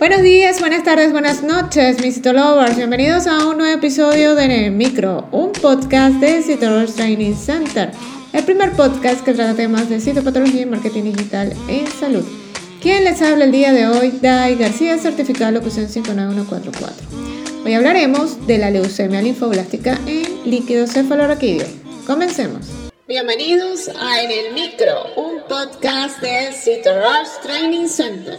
Buenos días, buenas tardes, buenas noches, mis Citolovers. Bienvenidos a un nuevo episodio de Micro, un podcast de Citolovers Training Center. El primer podcast que trata temas de citopatología y marketing digital en salud. Quien les habla el día de hoy, Dai García, certificado de locución 59144. Hoy hablaremos de la leucemia linfoblástica en líquido cefaloraquídeo. Comencemos. Bienvenidos a En el Micro, un podcast de Citolovers Training Center.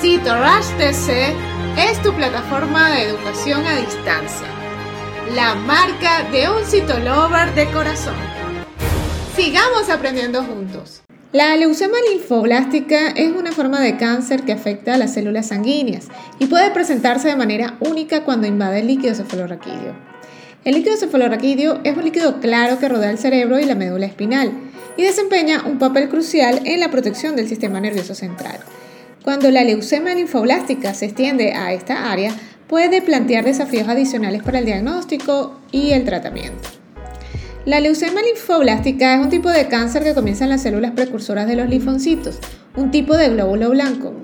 Cito Rush TC es tu plataforma de educación a distancia, la marca de un citolover de corazón. Sigamos aprendiendo juntos. La leucemia linfoblástica es una forma de cáncer que afecta a las células sanguíneas y puede presentarse de manera única cuando invade el líquido cefalorraquídeo. El líquido cefalorraquídeo es un líquido claro que rodea el cerebro y la médula espinal y desempeña un papel crucial en la protección del sistema nervioso central. Cuando la leucemia linfoblástica se extiende a esta área, puede plantear desafíos adicionales para el diagnóstico y el tratamiento. La leucemia linfoblástica es un tipo de cáncer que comienza en las células precursoras de los linfocitos, un tipo de glóbulo blanco.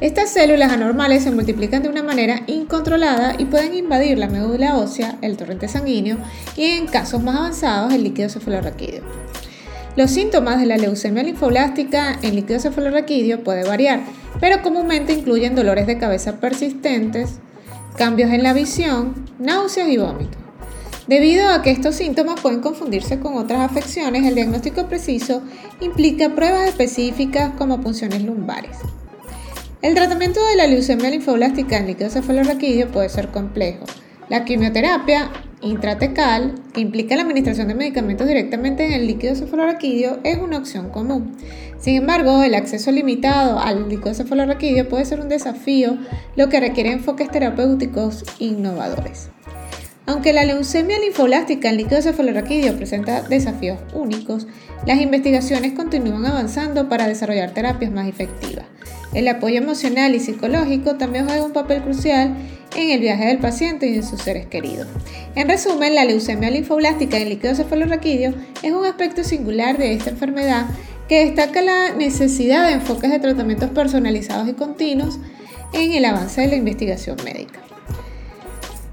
Estas células anormales se multiplican de una manera incontrolada y pueden invadir la médula ósea, el torrente sanguíneo y en casos más avanzados el líquido cefalorraquídeo. Los síntomas de la leucemia linfoblástica en líquido cefalorraquídeo puede variar, pero comúnmente incluyen dolores de cabeza persistentes, cambios en la visión, náuseas y vómitos. Debido a que estos síntomas pueden confundirse con otras afecciones, el diagnóstico preciso implica pruebas específicas como punciones lumbares. El tratamiento de la leucemia linfoblástica en líquido cefalorraquídeo puede ser complejo. La quimioterapia intratecal, que implica la administración de medicamentos directamente en el líquido cefalorraquídeo, es una opción común. Sin embargo, el acceso limitado al líquido cefalorraquídeo puede ser un desafío, lo que requiere enfoques terapéuticos innovadores. Aunque la leucemia linfoblástica en líquido cefalorraquídeo presenta desafíos únicos, las investigaciones continúan avanzando para desarrollar terapias más efectivas. El apoyo emocional y psicológico también juega un papel crucial en el viaje del paciente y en sus seres queridos. En resumen, la leucemia linfoblástica en líquido cefalorraquídeo es un aspecto singular de esta enfermedad que destaca la necesidad de enfoques de tratamientos personalizados y continuos en el avance de la investigación médica.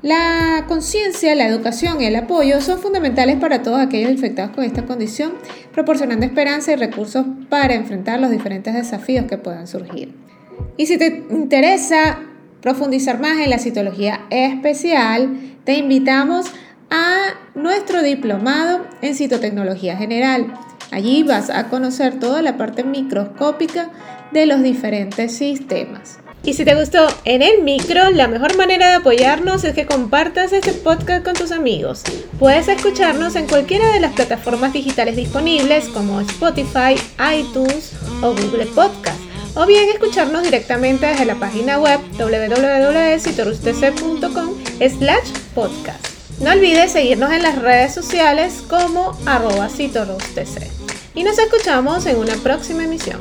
La conciencia, la educación y el apoyo son fundamentales para todos aquellos infectados con esta condición, proporcionando esperanza y recursos para enfrentar los diferentes desafíos que puedan surgir. Y si te interesa profundizar más en la citología especial, te invitamos a nuestro diplomado en citotecnología general. Allí vas a conocer toda la parte microscópica de los diferentes sistemas. Y si te gustó en el micro, la mejor manera de apoyarnos es que compartas este podcast con tus amigos. Puedes escucharnos en cualquiera de las plataformas digitales disponibles como Spotify, iTunes o Google Podcast. O bien escucharnos directamente desde la página web www.citorustc.com slash podcast. No olvides seguirnos en las redes sociales como arroba Y nos escuchamos en una próxima emisión.